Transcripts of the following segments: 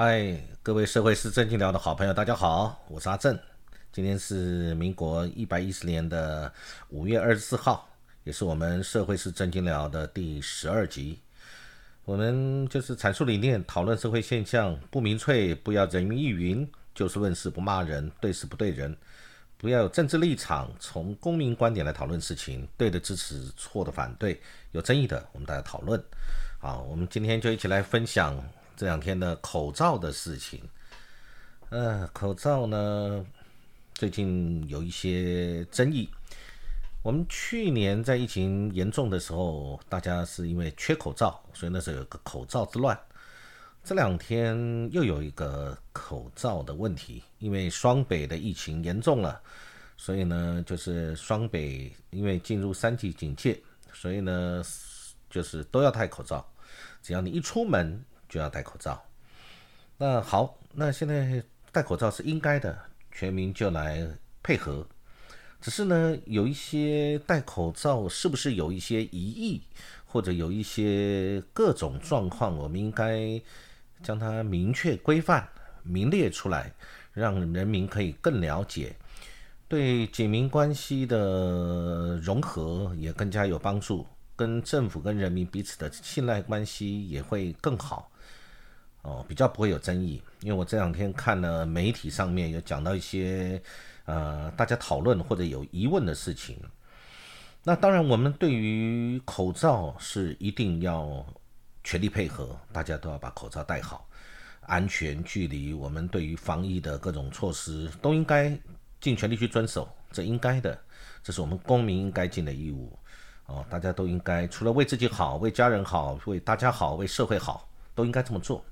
嗨，各位社会是正经聊的好朋友，大家好，我是阿正。今天是民国一百一十年的五月二十四号，也是我们社会是正经聊的第十二集。我们就是阐述理念，讨论社会现象，不民粹，不要人云亦云，就事论事，不骂人，对事不对人，不要有政治立场，从公民观点来讨论事情，对的支持，错的反对，有争议的我们大家讨论。好，我们今天就一起来分享。这两天的口罩的事情，呃，口罩呢最近有一些争议。我们去年在疫情严重的时候，大家是因为缺口罩，所以那时候有个口罩之乱。这两天又有一个口罩的问题，因为双北的疫情严重了，所以呢，就是双北因为进入三级警戒，所以呢，就是都要戴口罩，只要你一出门。就要戴口罩。那好，那现在戴口罩是应该的，全民就来配合。只是呢，有一些戴口罩是不是有一些疑义，或者有一些各种状况，我们应该将它明确规范、明列出来，让人民可以更了解，对警民关系的融合也更加有帮助，跟政府跟人民彼此的信赖关系也会更好。哦，比较不会有争议，因为我这两天看了媒体上面有讲到一些，呃，大家讨论或者有疑问的事情。那当然，我们对于口罩是一定要全力配合，大家都要把口罩戴好，安全距离，我们对于防疫的各种措施都应该尽全力去遵守，这应该的，这是我们公民应该尽的义务。哦，大家都应该除了为自己好、为家人好、为大家好、为社会好，都应该这么做。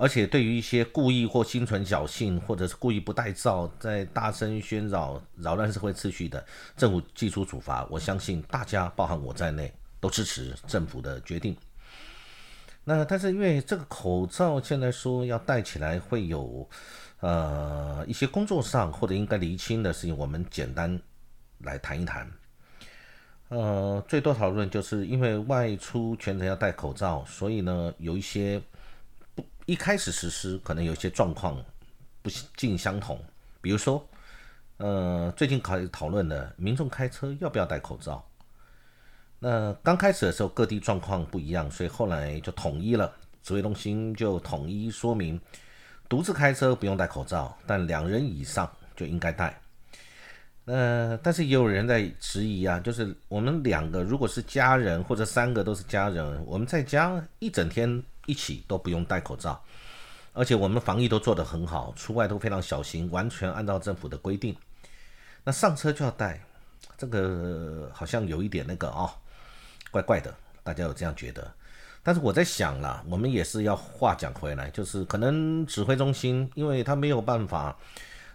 而且对于一些故意或心存侥幸，或者是故意不戴罩，在大声喧扰、扰乱社会秩序的，政府技出处罚。我相信大家，包含我在内，都支持政府的决定。那但是因为这个口罩现在说要戴起来，会有呃一些工作上或者应该厘清的事情，我们简单来谈一谈。呃，最多讨论就是因为外出全程要戴口罩，所以呢有一些。一开始实施可能有些状况不尽相同，比如说，呃，最近考讨论的民众开车要不要戴口罩？那刚开始的时候各地状况不一样，所以后来就统一了，指挥中心就统一说明，独自开车不用戴口罩，但两人以上就应该戴。呃，但是也有人在质疑啊，就是我们两个如果是家人或者三个都是家人，我们在家一整天。一起都不用戴口罩，而且我们防疫都做得很好，出外都非常小心，完全按照政府的规定。那上车就要戴，这个好像有一点那个哦，怪怪的，大家有这样觉得？但是我在想啦，我们也是要话讲回来，就是可能指挥中心，因为他没有办法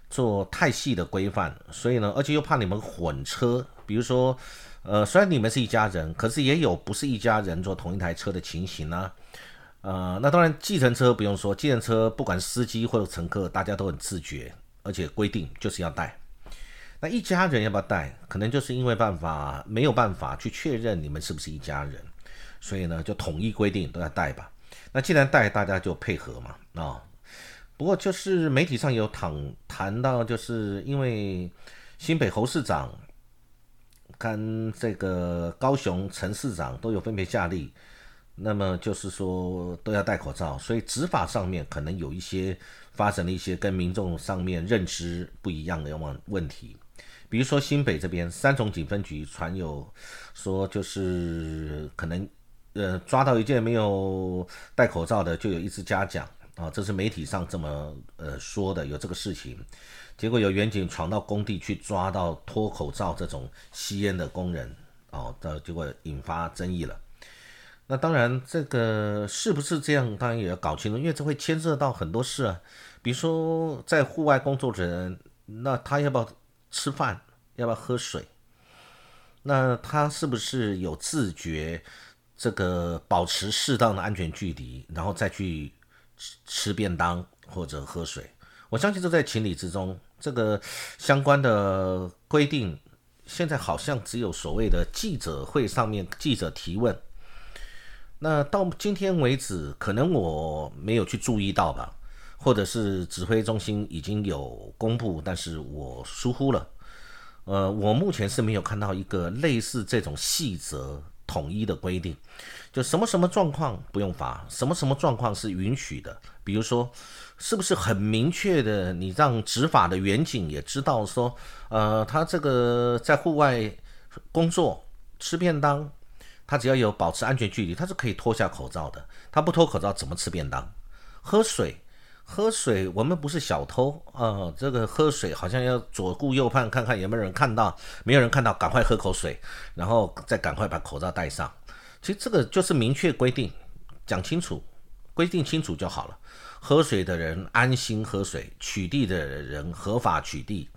做太细的规范，所以呢，而且又怕你们混车，比如说，呃，虽然你们是一家人，可是也有不是一家人坐同一台车的情形呢。呃，那当然，计程车不用说，计程车不管司机或者乘客，大家都很自觉，而且规定就是要带。那一家人要不要带？可能就是因为办法没有办法去确认你们是不是一家人，所以呢就统一规定都要带吧。那既然带，大家就配合嘛。啊，不过就是媒体上有谈谈到，就是因为新北侯市长跟这个高雄陈市长都有分别下令。那么就是说都要戴口罩，所以执法上面可能有一些发生了一些跟民众上面认知不一样的问问题，比如说新北这边三重警分局传有说就是可能呃抓到一件没有戴口罩的就有一次嘉奖啊，这是媒体上这么呃说的有这个事情，结果有远警闯到工地去抓到脱口罩这种吸烟的工人哦，的结果引发争议了。那当然，这个是不是这样，当然也要搞清楚，因为这会牵涉到很多事啊。比如说，在户外工作的人，那他要不要吃饭，要不要喝水？那他是不是有自觉，这个保持适当的安全距离，然后再去吃吃便当或者喝水？我相信这在情理之中。这个相关的规定，现在好像只有所谓的记者会上面记者提问。那到今天为止，可能我没有去注意到吧，或者是指挥中心已经有公布，但是我疏忽了。呃，我目前是没有看到一个类似这种细则统一的规定，就什么什么状况不用罚，什么什么状况是允许的。比如说，是不是很明确的，你让执法的远景也知道说，呃，他这个在户外工作吃便当，他只要有保持安全距离，他是可以脱下口罩的。他不脱口罩怎么吃便当？喝水？喝水，我们不是小偷啊！这个喝水好像要左顾右盼，看看有没有人看到，没有人看到，赶快喝口水，然后再赶快把口罩戴上。其实这个就是明确规定，讲清楚，规定清楚就好了。喝水的人安心喝水，取缔的人合法取缔。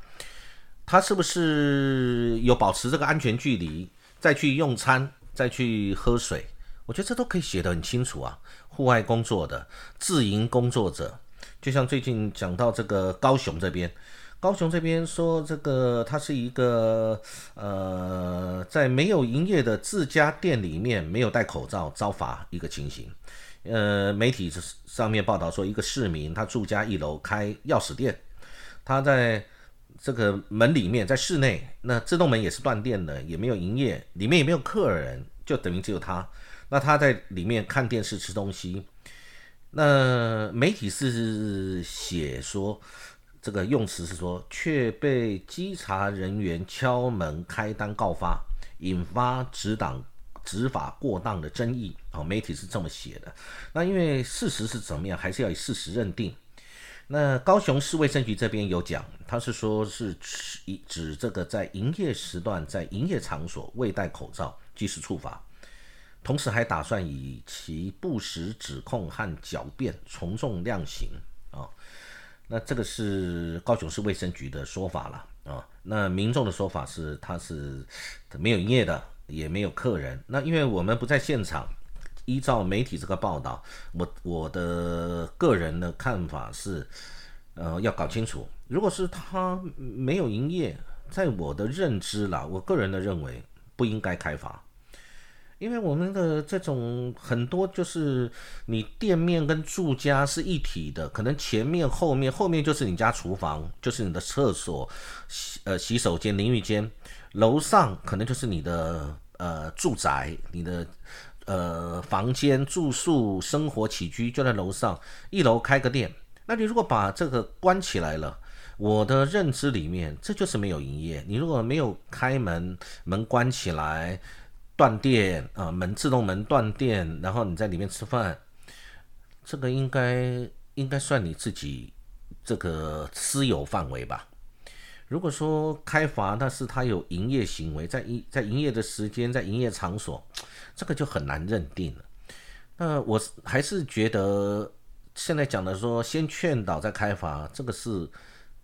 他是不是有保持这个安全距离，再去用餐，再去喝水？我觉得这都可以写得很清楚啊。户外工作的自营工作者。就像最近讲到这个高雄这边，高雄这边说这个它是一个呃，在没有营业的自家店里面没有戴口罩遭罚一个情形。呃，媒体上面报道说，一个市民他住家一楼开钥匙店，他在这个门里面在室内，那自动门也是断电的，也没有营业，里面也没有客人，就等于只有他。那他在里面看电视吃东西。那媒体是写说，这个用词是说，却被稽查人员敲门开单告发，引发执党执法过当的争议。哦，媒体是这么写的。那因为事实是怎么样，还是要以事实认定。那高雄市卫生局这边有讲，他是说是指指这个在营业时段在营业场所未戴口罩即时处罚。同时还打算以其不实指控和狡辩从重量刑啊，那这个是高雄市卫生局的说法了啊。那民众的说法是他是没有营业的，也没有客人。那因为我们不在现场，依照媒体这个报道，我我的个人的看法是，呃，要搞清楚，如果是他没有营业，在我的认知啦，我个人的认为不应该开罚。因为我们的这种很多就是你店面跟住家是一体的，可能前面后面后面就是你家厨房，就是你的厕所、洗呃洗手间、淋浴间，楼上可能就是你的呃住宅，你的呃房间住宿生活起居就在楼上，一楼开个店，那你如果把这个关起来了，我的认知里面这就是没有营业，你如果没有开门，门关起来。断电啊，门自动门断电，然后你在里面吃饭，这个应该应该算你自己这个私有范围吧？如果说开罚，但是他有营业行为，在营在营业的时间，在营业场所，这个就很难认定了。那我还是觉得现在讲的说先劝导再开罚，这个是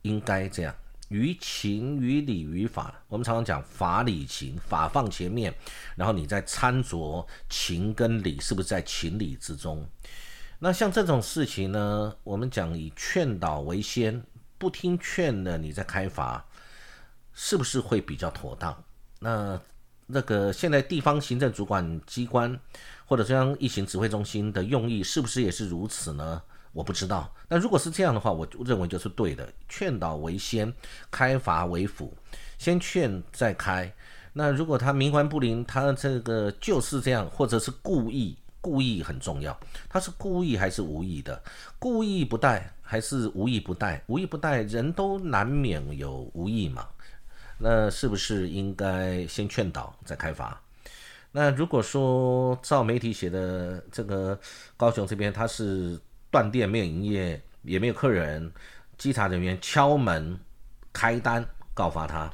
应该这样。于情于理于法，我们常常讲法理情，法放前面，然后你再参酌情跟理是不是在情理之中？那像这种事情呢，我们讲以劝导为先，不听劝的你在开罚，是不是会比较妥当？那那个现在地方行政主管机关或者中央疫情指挥中心的用意，是不是也是如此呢？我不知道，那如果是这样的话，我认为就是对的。劝导为先，开罚为辅，先劝再开。那如果他冥顽不灵，他这个就是这样，或者是故意，故意很重要。他是故意还是无意的？故意不带还是无意不带？无意不带，人都难免有无意嘛。那是不是应该先劝导再开罚？那如果说照媒体写的这个高雄这边，他是。断电没有营业，也没有客人，稽查人员敲门开单告发他，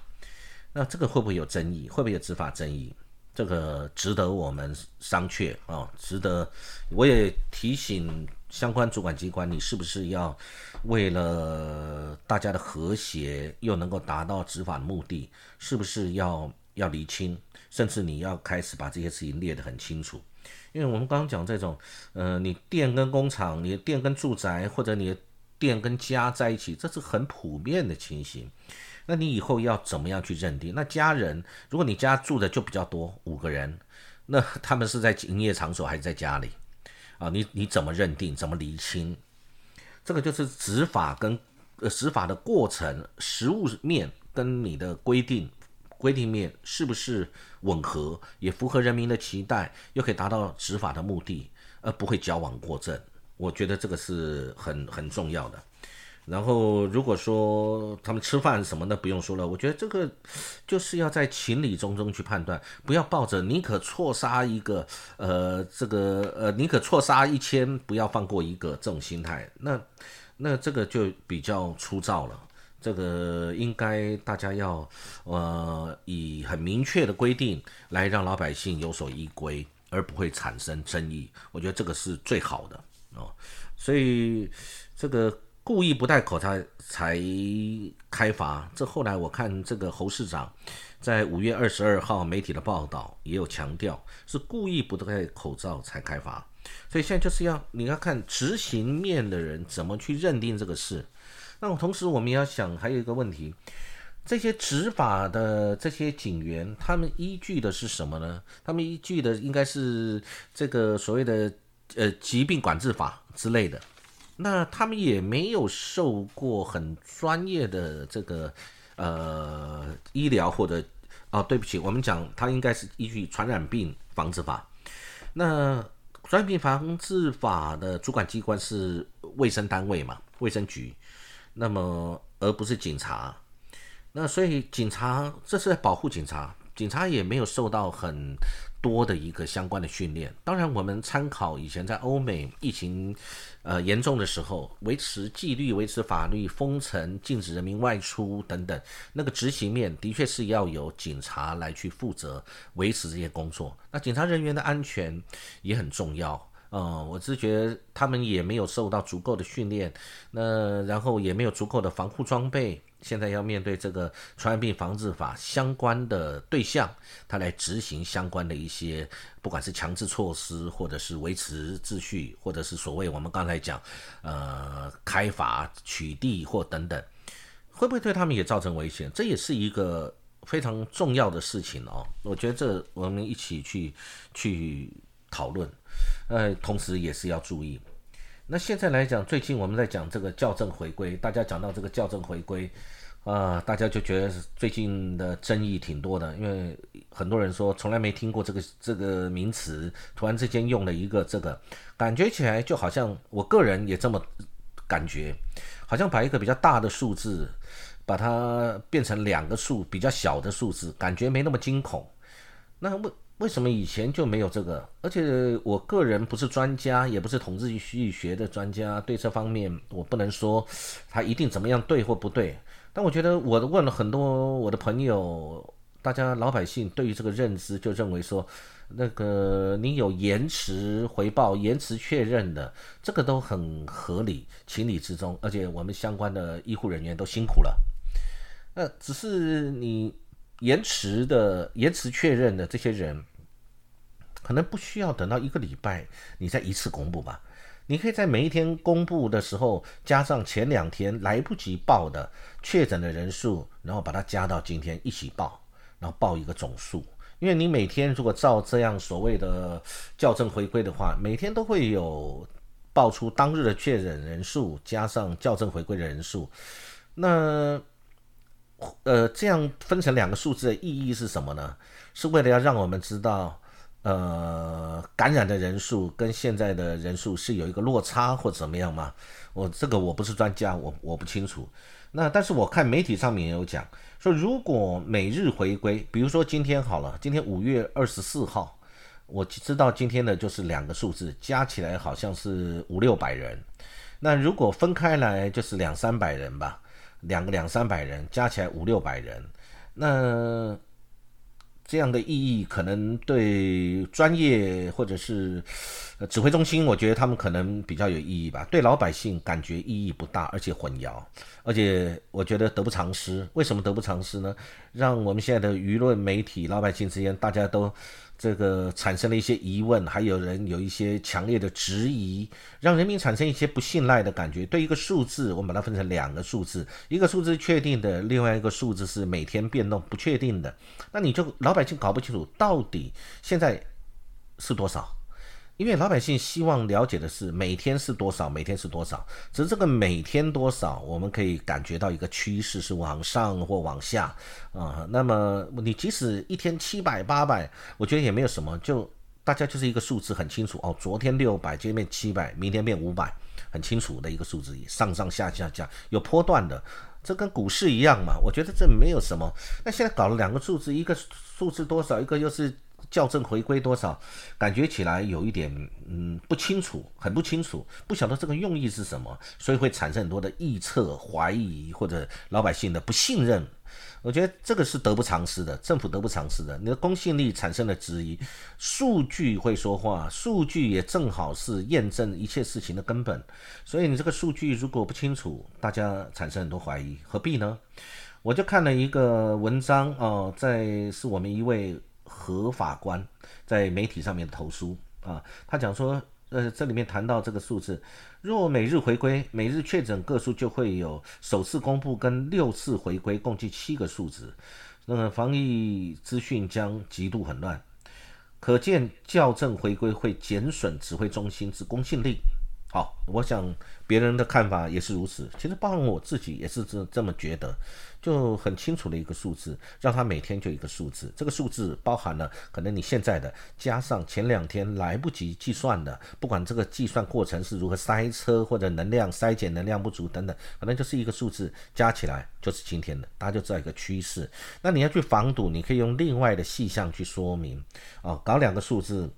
那这个会不会有争议？会不会有执法争议？这个值得我们商榷啊！值得，我也提醒相关主管机关，你是不是要为了大家的和谐，又能够达到执法目的，是不是要要厘清？甚至你要开始把这些事情列得很清楚。因为我们刚刚讲这种，呃，你店跟工厂，你的店跟住宅，或者你的店跟家在一起，这是很普遍的情形。那你以后要怎么样去认定？那家人，如果你家住的就比较多，五个人，那他们是在营业场所还是在家里？啊，你你怎么认定？怎么厘清？这个就是执法跟呃执法的过程，实物面跟你的规定规定面是不是吻合，也符合人民的期待，又可以达到执法的目的，而不会矫枉过正。我觉得这个是很很重要的。然后，如果说他们吃饭什么的不用说了，我觉得这个就是要在情理中中去判断，不要抱着宁可错杀一个，呃，这个呃宁可错杀一千，不要放过一个这种心态，那那这个就比较粗糙了。这个应该大家要呃以很明确的规定来让老百姓有所依归，而不会产生争议。我觉得这个是最好的哦。所以这个。故意不戴口罩才开罚，这后来我看这个侯市长在五月二十二号媒体的报道也有强调，是故意不戴口罩才开罚。所以现在就是要你要看执行面的人怎么去认定这个事。那同时我们要想还有一个问题，这些执法的这些警员，他们依据的是什么呢？他们依据的应该是这个所谓的呃疾病管制法之类的。那他们也没有受过很专业的这个呃医疗或者哦，对不起，我们讲他应该是依据传染病防治法。那传染病防治法的主管机关是卫生单位嘛，卫生局，那么而不是警察。那所以警察这是在保护警察，警察也没有受到很。多的一个相关的训练，当然我们参考以前在欧美疫情呃严重的时候，维持纪律、维持法律、封城、禁止人民外出等等，那个执行面的确是要由警察来去负责维持这些工作。那警察人员的安全也很重要。嗯，我是觉得他们也没有受到足够的训练，那然后也没有足够的防护装备。现在要面对这个传染病防治法相关的对象，他来执行相关的一些，不管是强制措施，或者是维持秩序，或者是所谓我们刚才讲，呃，开罚取缔或等等，会不会对他们也造成危险？这也是一个非常重要的事情哦。我觉得这我们一起去去讨论，呃，同时也是要注意。那现在来讲，最近我们在讲这个校正回归，大家讲到这个校正回归，啊，大家就觉得最近的争议挺多的，因为很多人说从来没听过这个这个名词，突然之间用了一个这个，感觉起来就好像我个人也这么感觉，好像把一个比较大的数字，把它变成两个数比较小的数字，感觉没那么惊恐。那为为什么以前就没有这个？而且我个人不是专家，也不是统计学的专家，对这方面我不能说他一定怎么样对或不对。但我觉得我问了很多我的朋友，大家老百姓对于这个认知就认为说，那个你有延迟回报、延迟确认的，这个都很合理、情理之中。而且我们相关的医护人员都辛苦了，那只是你延迟的、延迟确认的这些人。可能不需要等到一个礼拜，你再一次公布吧。你可以在每一天公布的时候，加上前两天来不及报的确诊的人数，然后把它加到今天一起报，然后报一个总数。因为你每天如果照这样所谓的校正回归的话，每天都会有报出当日的确诊人数加上校正回归的人数。那呃，这样分成两个数字的意义是什么呢？是为了要让我们知道。呃，感染的人数跟现在的人数是有一个落差或怎么样吗？我这个我不是专家，我我不清楚。那但是我看媒体上面也有讲说，如果每日回归，比如说今天好了，今天五月二十四号，我知道今天的就是两个数字加起来好像是五六百人。那如果分开来就是两三百人吧，两个两三百人加起来五六百人，那。这样的意义可能对专业或者是指挥中心，我觉得他们可能比较有意义吧。对老百姓感觉意义不大，而且混淆，而且我觉得得不偿失。为什么得不偿失呢？让我们现在的舆论媒体、老百姓之间，大家都。这个产生了一些疑问，还有人有一些强烈的质疑，让人民产生一些不信赖的感觉。对一个数字，我们把它分成两个数字，一个数字确定的，另外一个数字是每天变动不确定的。那你就老百姓搞不清楚，到底现在是多少？因为老百姓希望了解的是每天是多少，每天是多少。只是这个每天多少，我们可以感觉到一个趋势是往上或往下啊。那么你即使一天七百八百，我觉得也没有什么，就大家就是一个数字很清楚哦。昨天六百，今天变七百，明天变五百，很清楚的一个数字，上上下下下有波段的，这跟股市一样嘛。我觉得这没有什么。那现在搞了两个数字，一个数字多少，一个又是。校正回归多少？感觉起来有一点嗯不清楚，很不清楚，不晓得这个用意是什么，所以会产生很多的臆测、怀疑或者老百姓的不信任。我觉得这个是得不偿失的，政府得不偿失的，你的公信力产生了质疑。数据会说话，数据也正好是验证一切事情的根本。所以你这个数据如果不清楚，大家产生很多怀疑，何必呢？我就看了一个文章哦，在是我们一位。何法官在媒体上面投诉啊，他讲说，呃，这里面谈到这个数字，若每日回归，每日确诊个数就会有首次公布跟六次回归，共计七个数字，那么防疫资讯将极度混乱，可见校正回归会减损指挥中心之公信力。好，我想别人的看法也是如此。其实包括我自己也是这这么觉得，就很清楚的一个数字，让他每天就一个数字。这个数字包含了可能你现在的加上前两天来不及计算的，不管这个计算过程是如何塞车或者能量筛减能量不足等等，可能就是一个数字加起来就是今天的，大家就知道一个趋势。那你要去防堵，你可以用另外的细项去说明啊，搞两个数字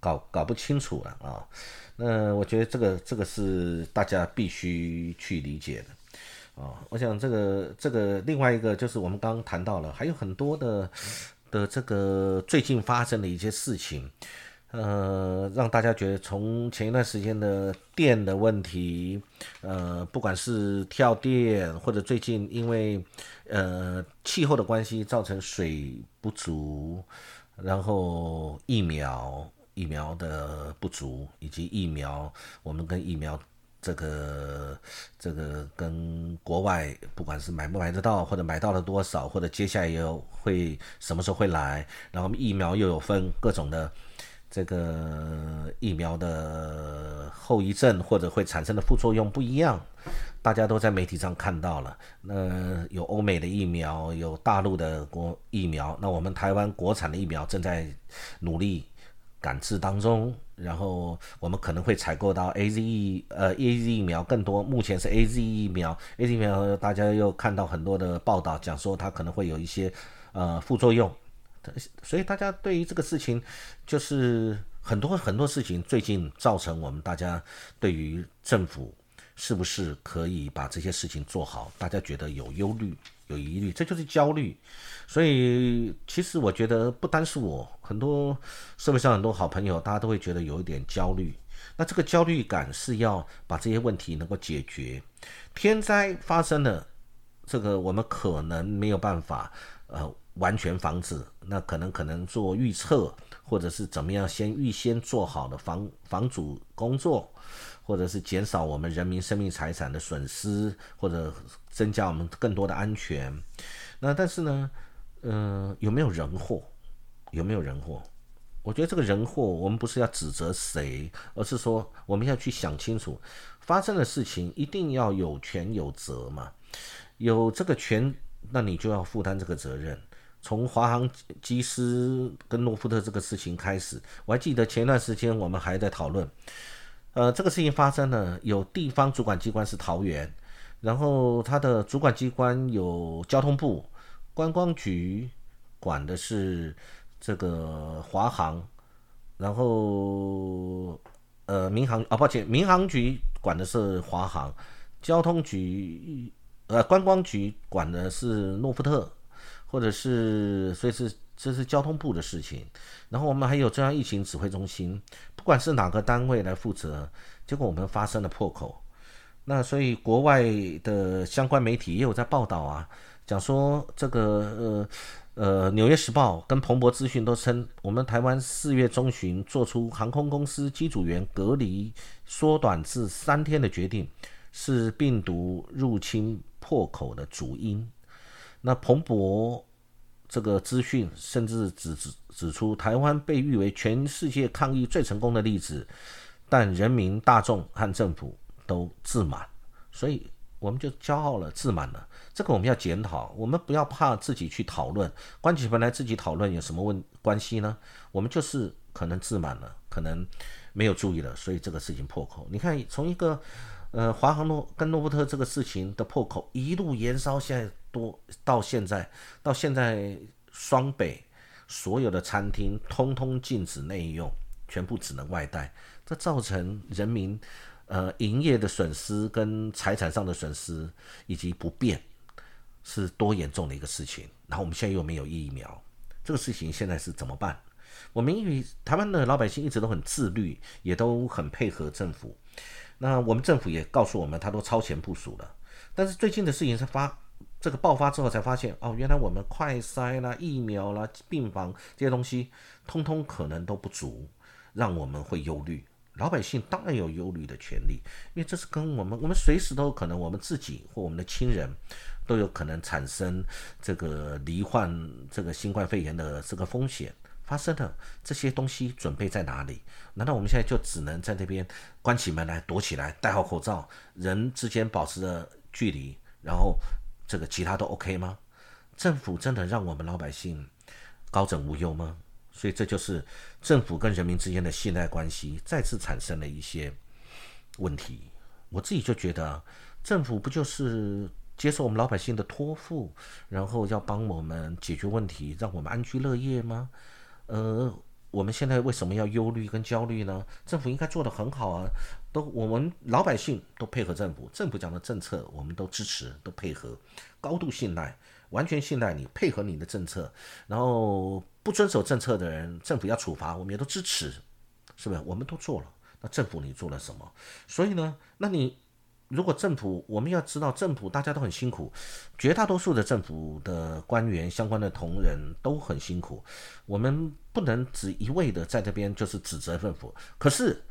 搞搞不清楚了啊。那我觉得这个这个是大家必须去理解的，啊，我想这个这个另外一个就是我们刚刚谈到了，还有很多的的这个最近发生的一些事情，呃，让大家觉得从前一段时间的电的问题，呃，不管是跳电或者最近因为呃气候的关系造成水不足，然后疫苗。疫苗的不足，以及疫苗，我们跟疫苗这个这个跟国外，不管是买不买得到，或者买到了多少，或者接下来又会什么时候会来，然后疫苗又有分各种的这个疫苗的后遗症或者会产生的副作用不一样，大家都在媒体上看到了。那有欧美的疫苗，有大陆的国疫苗，那我们台湾国产的疫苗正在努力。感知当中，然后我们可能会采购到 A Z E 呃 A Z 疫苗更多。目前是 A Z 疫苗，A Z 疫苗大家又看到很多的报道，讲说它可能会有一些呃副作用，所以大家对于这个事情，就是很多很多事情最近造成我们大家对于政府是不是可以把这些事情做好，大家觉得有忧虑。有疑虑，这就是焦虑。所以，其实我觉得不单是我，很多社会上很多好朋友，大家都会觉得有一点焦虑。那这个焦虑感是要把这些问题能够解决。天灾发生了，这个我们可能没有办法呃完全防止，那可能可能做预测，或者是怎么样先预先做好的防防阻工作。或者是减少我们人民生命财产的损失，或者增加我们更多的安全。那但是呢，呃，有没有人祸？有没有人祸？我觉得这个人祸，我们不是要指责谁，而是说我们要去想清楚，发生的事情一定要有权有责嘛。有这个权，那你就要负担这个责任。从华航机师跟诺夫特这个事情开始，我还记得前段时间我们还在讨论。呃，这个事情发生了，有地方主管机关是桃园，然后它的主管机关有交通部、观光局管的是这个华航，然后呃民航啊，抱歉，民航局管的是华航，交通局呃观光局管的是诺富特，或者是所以是。这是交通部的事情，然后我们还有中央疫情指挥中心，不管是哪个单位来负责，结果我们发生了破口，那所以国外的相关媒体也有在报道啊，讲说这个呃呃《纽约时报》跟彭博资讯都称，我们台湾四月中旬做出航空公司机组员隔离缩短至三天的决定，是病毒入侵破口的主因。那彭博。这个资讯，甚至指指指出台湾被誉为全世界抗疫最成功的例子，但人民大众和政府都自满，所以我们就骄傲了，自满了。这个我们要检讨，我们不要怕自己去讨论，关起门来自己讨论有什么问关系呢？我们就是可能自满了，可能没有注意了，所以这个事情破口。你看，从一个呃华航诺跟诺伯特这个事情的破口，一路延烧，现在多到现在，到现在双北所有的餐厅通通禁止内用，全部只能外带，这造成人民呃营业的损失跟财产上的损失以及不便。是多严重的一个事情，然后我们现在又没有疫苗，这个事情现在是怎么办？我们因为台湾的老百姓一直都很自律，也都很配合政府，那我们政府也告诉我们，他都超前部署了。但是最近的事情是发这个爆发之后才发现，哦，原来我们快筛啦、疫苗啦、病房这些东西，通通可能都不足，让我们会忧虑。老百姓当然有忧虑的权利，因为这是跟我们，我们随时都有可能，我们自己或我们的亲人，都有可能产生这个罹患这个新冠肺炎的这个风险发生的这些东西准备在哪里？难道我们现在就只能在那边关起门来躲起来，戴好口罩，人之间保持着距离，然后这个其他都 OK 吗？政府真的让我们老百姓高枕无忧吗？所以这就是政府跟人民之间的信赖关系再次产生了一些问题。我自己就觉得，政府不就是接受我们老百姓的托付，然后要帮我们解决问题，让我们安居乐业吗？呃，我们现在为什么要忧虑跟焦虑呢？政府应该做得很好啊，都我们老百姓都配合政府，政府讲的政策我们都支持，都配合，高度信赖。完全信赖你，配合你的政策，然后不遵守政策的人，政府要处罚，我们也都支持，是不是？我们都做了，那政府你做了什么？所以呢，那你如果政府，我们要知道政府大家都很辛苦，绝大多数的政府的官员、相关的同仁都很辛苦，我们不能只一味的在这边就是指责政府，可是。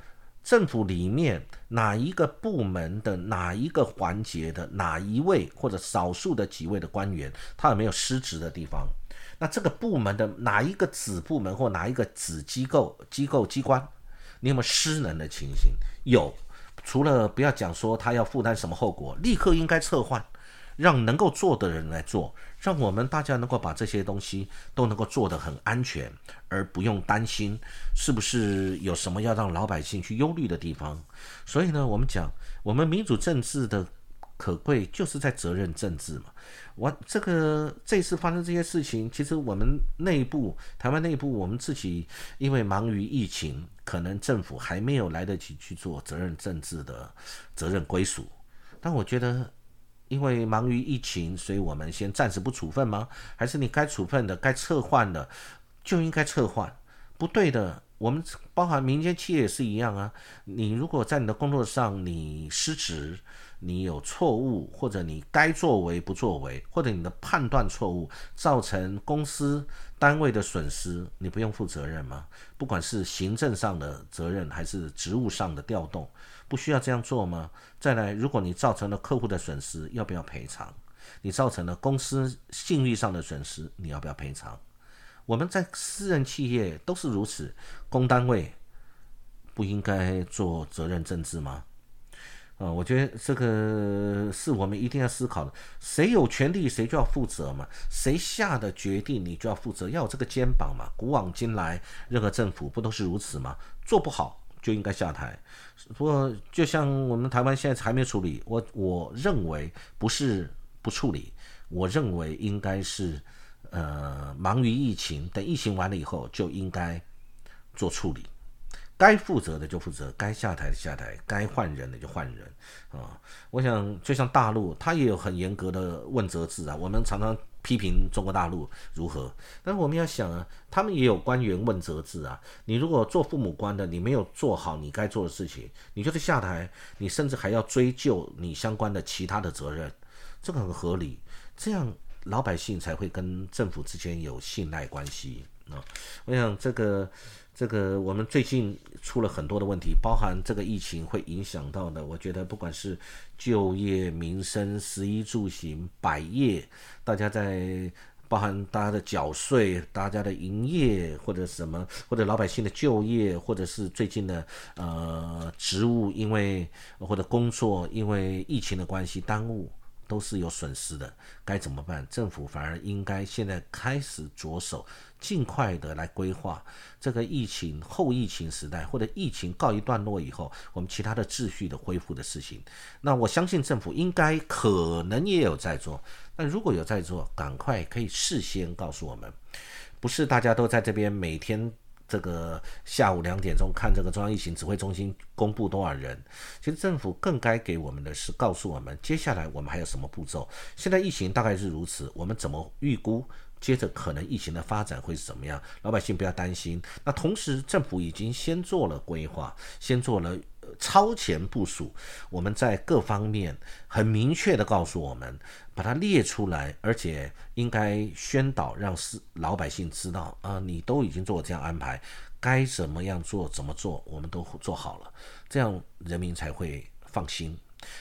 政府里面哪一个部门的哪一个环节的哪一位或者少数的几位的官员，他有没有失职的地方？那这个部门的哪一个子部门或哪一个子机构、机构机关，你有没有失能的情形？有，除了不要讲说他要负担什么后果，立刻应该撤换。让能够做的人来做，让我们大家能够把这些东西都能够做得很安全，而不用担心是不是有什么要让老百姓去忧虑的地方。所以呢，我们讲我们民主政治的可贵就是在责任政治嘛。我这个这次发生这些事情，其实我们内部台湾内部我们自己因为忙于疫情，可能政府还没有来得及去做责任政治的责任归属，但我觉得。因为忙于疫情，所以我们先暂时不处分吗？还是你该处分的、该撤换的，就应该撤换？不对的，我们包含民间企业也是一样啊。你如果在你的工作上你失职，你有错误，或者你该作为不作为，或者你的判断错误，造成公司单位的损失，你不用负责任吗？不管是行政上的责任，还是职务上的调动。不需要这样做吗？再来，如果你造成了客户的损失，要不要赔偿？你造成了公司信誉上的损失，你要不要赔偿？我们在私人企业都是如此，公单位不应该做责任政治吗？啊，我觉得这个是我们一定要思考的。谁有权利，谁就要负责嘛。谁下的决定，你就要负责，要有这个肩膀嘛。古往今来，任何政府不都是如此吗？做不好。就应该下台。不过，就像我们台湾现在还没处理，我我认为不是不处理，我认为应该是呃忙于疫情，等疫情完了以后就应该做处理。该负责的就负责，该下台的下台，该换人的就换人啊。我想，就像大陆，他也有很严格的问责制啊。我们常常。批评中国大陆如何？但是我们要想啊，他们也有官员问责制啊。你如果做父母官的，你没有做好你该做的事情，你就是下台，你甚至还要追究你相关的其他的责任，这个很合理。这样老百姓才会跟政府之间有信赖关系啊。我想这个。这个我们最近出了很多的问题，包含这个疫情会影响到的。我觉得不管是就业、民生、十一住行、百业，大家在包含大家的缴税、大家的营业或者什么，或者老百姓的就业，或者是最近的呃职务，因为或者工作因为疫情的关系耽误。都是有损失的，该怎么办？政府反而应该现在开始着手，尽快的来规划这个疫情后疫情时代，或者疫情告一段落以后，我们其他的秩序的恢复的事情。那我相信政府应该可能也有在做，那如果有在做，赶快可以事先告诉我们，不是大家都在这边每天。这个下午两点钟看这个中央疫情指挥中心公布多少人，其实政府更该给我们的是告诉我们接下来我们还有什么步骤。现在疫情大概是如此，我们怎么预估接着可能疫情的发展会是怎么样？老百姓不要担心。那同时政府已经先做了规划，先做了。超前部署，我们在各方面很明确的告诉我们，把它列出来，而且应该宣导，让是老百姓知道啊，你都已经做这样安排，该怎么样做怎么做，我们都做好了，这样人民才会放心。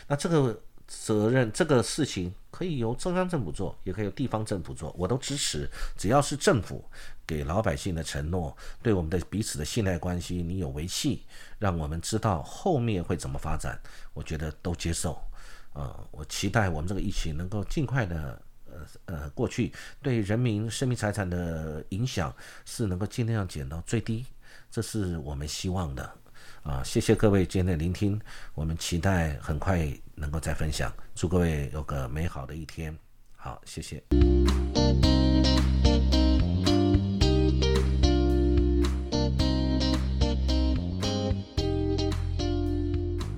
那这个。责任这个事情可以由中央政府做，也可以由地方政府做，我都支持。只要是政府给老百姓的承诺，对我们的彼此的信赖关系，你有维系，让我们知道后面会怎么发展，我觉得都接受。呃，我期待我们这个疫情能够尽快的呃呃过去，对人民生命财产的影响是能够尽量减到最低，这是我们希望的。啊，谢谢各位今天的聆听，我们期待很快能够再分享，祝各位有个美好的一天。好，谢谢。